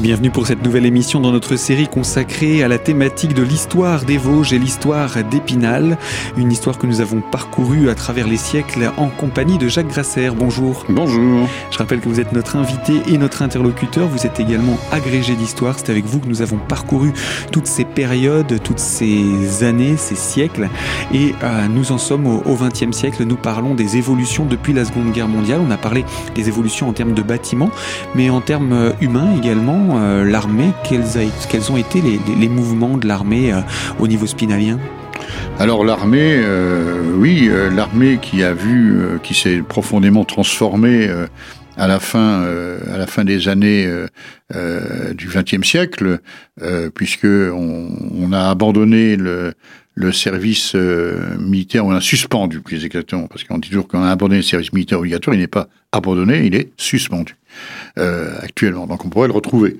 Et bienvenue pour cette nouvelle émission dans notre série consacrée à la thématique de l'histoire des Vosges et l'histoire d'Épinal. Une histoire que nous avons parcourue à travers les siècles en compagnie de Jacques Grasser. Bonjour. Bonjour. Je rappelle que vous êtes notre invité et notre interlocuteur. Vous êtes également agrégé d'histoire. C'est avec vous que nous avons parcouru toutes ces périodes, toutes ces années, ces siècles. Et euh, nous en sommes au XXe siècle. Nous parlons des évolutions depuis la Seconde Guerre mondiale. On a parlé des évolutions en termes de bâtiments, mais en termes humains également euh, l'armée quels, ont été les, mouvements de l'armée euh, au niveau spinalien? Alors l'armée, euh, oui, l'armée qui a vu, qui s'est profondément transformée à la fin, à la fin des années du XXe siècle, puisque on, a abandonné le, le service militaire, on a suspendu plus exactement, parce qu'on dit toujours qu'on a abandonné le service militaire obligatoire, il n'est pas abandonné, il est suspendu. Euh, actuellement. Donc on pourrait le retrouver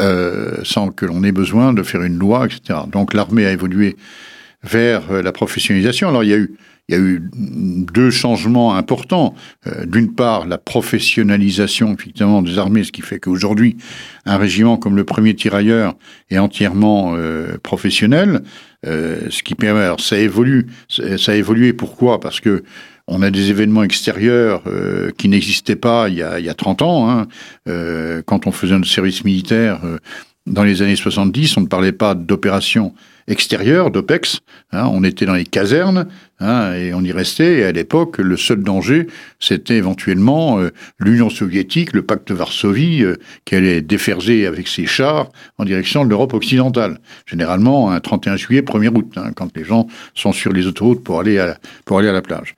euh, sans que l'on ait besoin de faire une loi, etc. Donc l'armée a évolué vers euh, la professionnalisation. Alors il y a eu il y a eu deux changements importants. D'une part, la professionnalisation effectivement des armées, ce qui fait qu'aujourd'hui, un régiment comme le premier tirailleur est entièrement professionnel. ce qui permet, alors ça évolue, ça a évolué. Pourquoi? Parce que on a des événements extérieurs euh, qui n'existaient pas il y, a, il y a 30 ans. Hein. Euh, quand on faisait un service militaire euh, dans les années 70, on ne parlait pas d'opérations extérieures, d'OPEX. Hein. on était dans les casernes, Hein, et on y restait. Et à l'époque, le seul danger, c'était éventuellement euh, l'Union soviétique, le pacte de Varsovie, euh, qui allait déferger avec ses chars en direction de l'Europe occidentale. Généralement, un 31 juillet, 1er août, hein, quand les gens sont sur les autoroutes pour aller à, pour aller à la plage.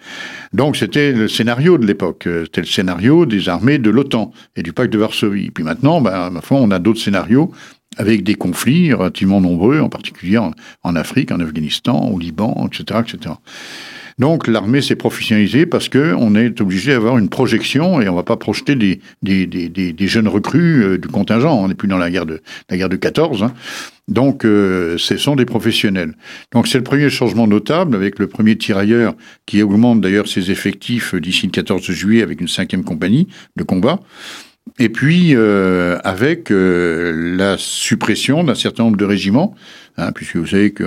Donc c'était le scénario de l'époque. Euh, c'était le scénario des armées de l'OTAN et du pacte de Varsovie. Puis maintenant, ben, ma foi, on a d'autres scénarios avec des conflits relativement nombreux, en particulier en, Afrique, en Afghanistan, au Liban, etc., etc. Donc l'armée s'est professionnalisée parce que on est obligé d'avoir une projection et on va pas projeter des, jeunes recrues euh, du contingent. On n'est plus dans la guerre de la guerre de 14. Hein. Donc euh, ce sont des professionnels. Donc c'est le premier changement notable avec le premier tirailleur qui augmente d'ailleurs ses effectifs d'ici le 14 juillet avec une cinquième compagnie de combat. Et puis, euh, avec euh, la suppression d'un certain nombre de régiments, hein, puisque vous savez que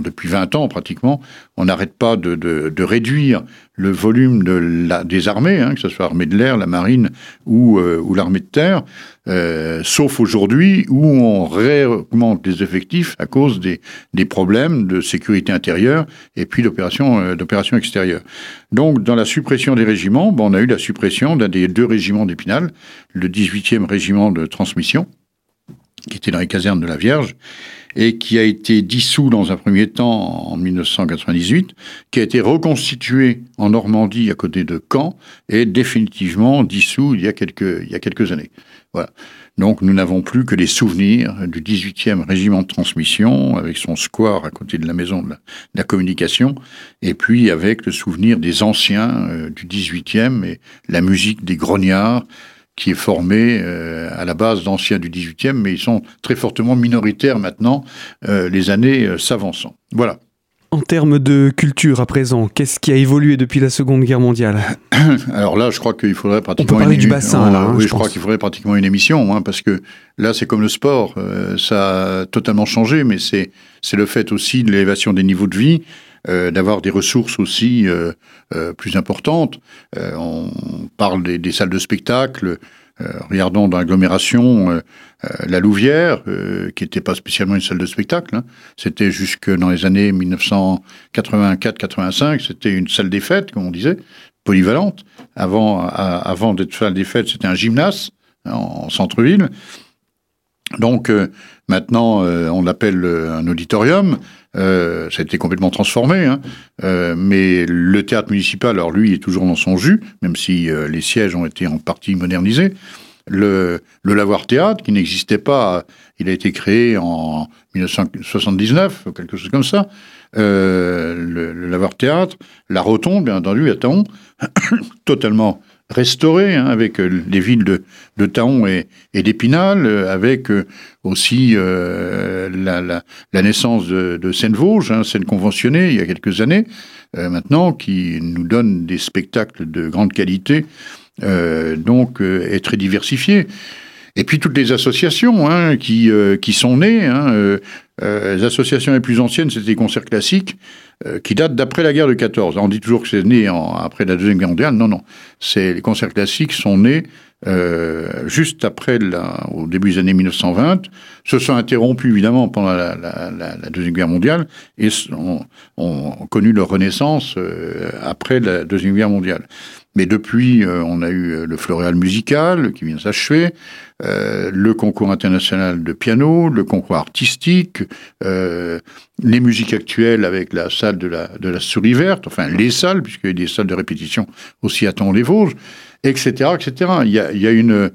depuis 20 ans pratiquement, on n'arrête pas de, de, de, réduire le volume de la, des armées, hein, que ce soit l'armée de l'air, la marine ou, euh, ou l'armée de terre, euh, sauf aujourd'hui où on réaugmente les effectifs à cause des, des problèmes de sécurité intérieure et puis d'opérations euh, extérieures. Donc, dans la suppression des régiments, bon, on a eu la suppression d'un des deux régiments d'Épinal, le 18e régiment de transmission, qui était dans les casernes de la Vierge, et qui a été dissous dans un premier temps en 1998, qui a été reconstitué en Normandie à côté de Caen et définitivement dissous il y a quelques, il y a quelques années. Voilà. Donc nous n'avons plus que les souvenirs du 18e régiment de transmission avec son square à côté de la maison de la, communication et puis avec le souvenir des anciens euh, du 18e et la musique des grognards qui est formé euh, à la base d'anciens du 18e, mais ils sont très fortement minoritaires maintenant, euh, les années euh, s'avançant. Voilà. En termes de culture à présent, qu'est-ce qui a évolué depuis la Seconde Guerre mondiale Alors là, je crois qu'il faudrait pratiquement. On peut parler du bassin, là. Hein, oui, je, crois qu'il faudrait pratiquement une émission, hein, parce que là, c'est comme le sport, ça a totalement changé, mais c'est le fait aussi de l'élévation des niveaux de vie. Euh, d'avoir des ressources aussi euh, euh, plus importantes. on parle des, des, salles de spectacle. regardons dans l'agglomération la Louvière, qui n'était pas spécialement une salle de spectacle. Hein. C'était jusque dans les années 1984-85, c'était une salle des fêtes, comme on disait, polyvalente. Avant, avant d'être salle des fêtes, c'était un gymnase hein, en, centre-ville. Donc maintenant, on l'appelle un auditorium. Euh, ça a été complètement transformé, hein. euh, mais le théâtre municipal, alors lui, est toujours dans son jus, même si euh, les sièges ont été en partie modernisés. Le, le Lavoir Théâtre, qui n'existait pas, il a été créé en 1979, quelque chose comme ça. Le, le Lavoir Théâtre, la Rotonde, bien entendu, à Taon, totalement restauré, hein, avec euh, les villes de, de Taon et, et d'Épinal, euh, avec euh, aussi la, naissance de, de Seine-Vosges, hein, Seine conventionnée il y a quelques années, maintenant, qui nous donne des spectacles de grande qualité, donc, et très diversifiés. Et puis toutes les associations hein, qui, qui sont nées. Hein, les associations les plus anciennes, c'était les concerts classiques, qui datent d'après la guerre de 14. On dit toujours que c'est né après la Deuxième Guerre mondiale. Non, non. Les concerts classiques sont nés euh, juste après, la, au début des années 1920, se sont interrompus évidemment pendant la, la, la Deuxième Guerre mondiale et ont, ont connu leur renaissance euh, après la Deuxième Guerre mondiale. Mais depuis, euh, on a eu le Floréal musical qui vient s'achever, euh, le concours international de piano, le concours artistique, euh, les musiques actuelles avec la salle de la, de la souris verte, enfin les salles, puisqu'il y a des salles de répétition aussi à les Vosges etc., etc. Il y a, il y a une,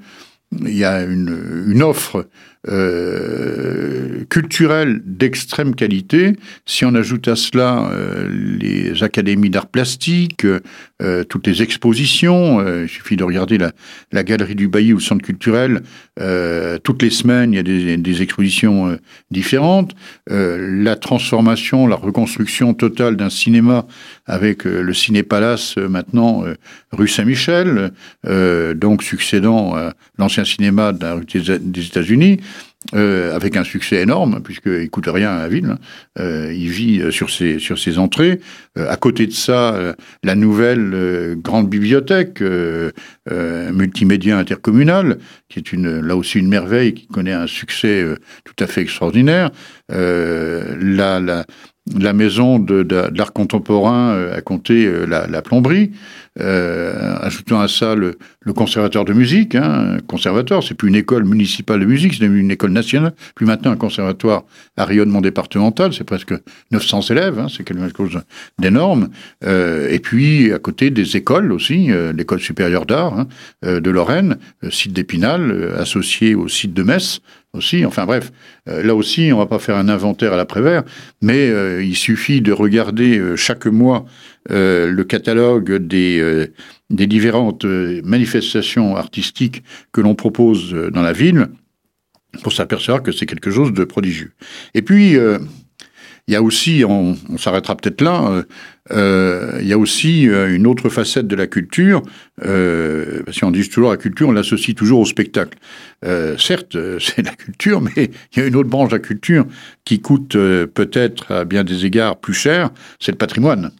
il y a une, une offre euh, culturelle d'extrême qualité. Si on ajoute à cela euh, les académies d'art plastique, euh, toutes les expositions, il suffit de regarder la, la, galerie du Bailly ou le centre culturel, toutes les semaines il y a des, des expositions différentes. la transformation, la reconstruction totale d'un cinéma avec le Ciné Palace maintenant rue Saint-Michel, donc succédant à l'ancien cinéma des États-Unis. Euh, avec un succès énorme, puisqu'il coûte rien à la ville. Hein. Euh, il vit euh, sur ses, sur ses entrées. à côté de ça, la nouvelle grande bibliothèque multimédia intercommunale, qui est une, là aussi une merveille, qui connaît un succès tout à fait extraordinaire. la, la, la maison de, contemporain a compté la, la plomberie. Euh, ajoutant à ça le, le conservateur de musique, hein, conservatoire, c'est plus une école municipale de musique, c'est une école nationale, puis maintenant un conservatoire à rayonnement départemental, c'est presque 900 élèves, hein, c'est quelque chose d'énorme, euh, et puis à côté des écoles aussi, euh, l'école supérieure d'art hein, euh, de Lorraine, euh, site d'Épinal, associé au site de Metz, aussi. Enfin bref, là aussi, on va pas faire un inventaire à l'après-vert, mais il suffit de regarder chaque mois euh, le catalogue des, euh, des différentes euh, manifestations artistiques que l'on propose dans la ville pour s'apercevoir que c'est quelque chose de prodigieux. Et puis, il y a aussi, on, s'arrêtera peut-être là, il y a aussi une autre facette de la culture. parce qu'on dit toujours la culture, on l'associe toujours au spectacle. certes, c'est la culture, mais il y a une autre branche de la culture qui coûte peut-être à bien des égards plus cher, c'est le patrimoine.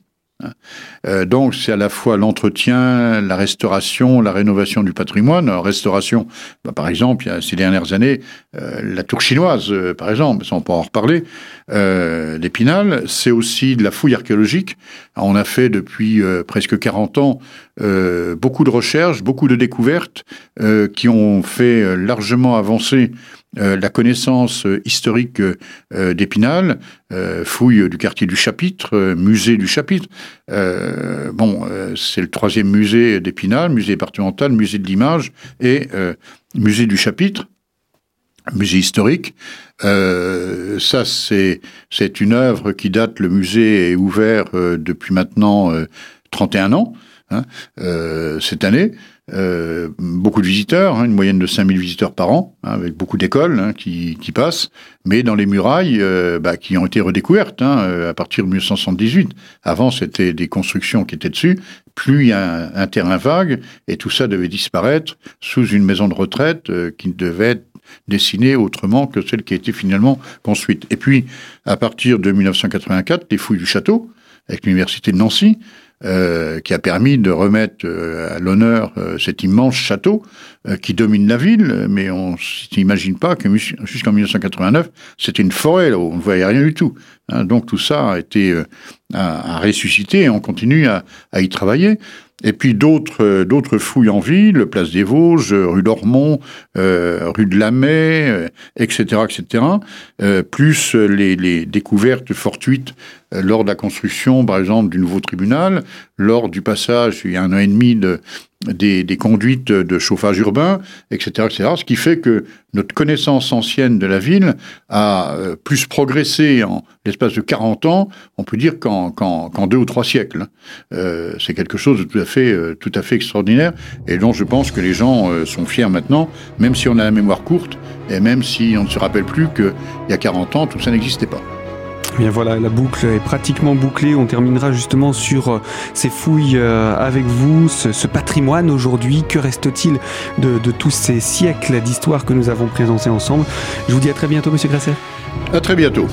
Euh, donc c'est à la fois l'entretien, la restauration, la rénovation du patrimoine. Alors, restauration, bah, par exemple, il y a ces dernières années, euh, la tour chinoise, euh, par exemple, ça on peut en reparler, d'Épinal, c'est aussi de la fouille archéologique. on a fait depuis presque 40 ans beaucoup de recherches, beaucoup de découvertes qui ont fait largement avancer euh, la connaissance euh, historique euh, d'Épinal, fouille du quartier du Chapitre, musée du Chapitre. bon, c'est le troisième musée d'Épinal, musée départemental, musée de l'image et musée du Chapitre musée historique. ça, c'est une œuvre qui date. Le musée est ouvert depuis maintenant 31 ans. Hein, cette année. Euh, beaucoup de visiteurs, hein, une moyenne de 5000 visiteurs par an, hein, avec beaucoup d'écoles hein, qui, passent, mais dans les murailles euh, bah, qui ont été redécouvertes euh, à partir de 1978. Avant, c'était des constructions qui étaient dessus, plus a un, terrain vague, et tout ça devait disparaître sous une maison de retraite qui devait être dessinée autrement que celle qui a été finalement construite. Et puis, à partir de 1984, les fouilles du château, avec l'université de Nancy, euh, qui a permis de remettre euh, à l'honneur euh, cet immense château qui domine la ville, mais on s'imagine pas que jusqu'en 1989, c'était une forêt, là, où on ne voyait rien du tout. Hein. donc tout ça a été à, ressusciter et on continue à, à y travailler. Et puis d'autres d'autres fouilles en ville, place des Vosges, rue d'Ormont, euh, rue de la Mai, etc., etc. Euh, plus les, les, découvertes fortuites euh, lors de la construction, par exemple, du nouveau tribunal, lors du passage, il y a un an et demi, de, des, des, conduites de chauffage urbain, etc., etc. Ce qui fait que notre connaissance ancienne de la ville a euh, plus progressé en l'espace de 40 ans, on peut dire qu'en qu'en deux ou trois siècles. Euh, c'est quelque chose de tout à fait, euh, tout à fait extraordinaire et dont je pense que les gens euh, sont fiers maintenant, même si on a la mémoire courte et même si on ne se rappelle plus qu'il y a 40 ans, tout ça n'existait pas. Bien voilà, la boucle est pratiquement bouclée. On terminera justement sur euh, ces fouilles euh, avec vous, ce, patrimoine aujourd'hui. Que reste-t-il de, tous ces siècles d'histoire que nous avons présentés ensemble? Je vous dis à très bientôt, Monsieur Grasser. À très bientôt.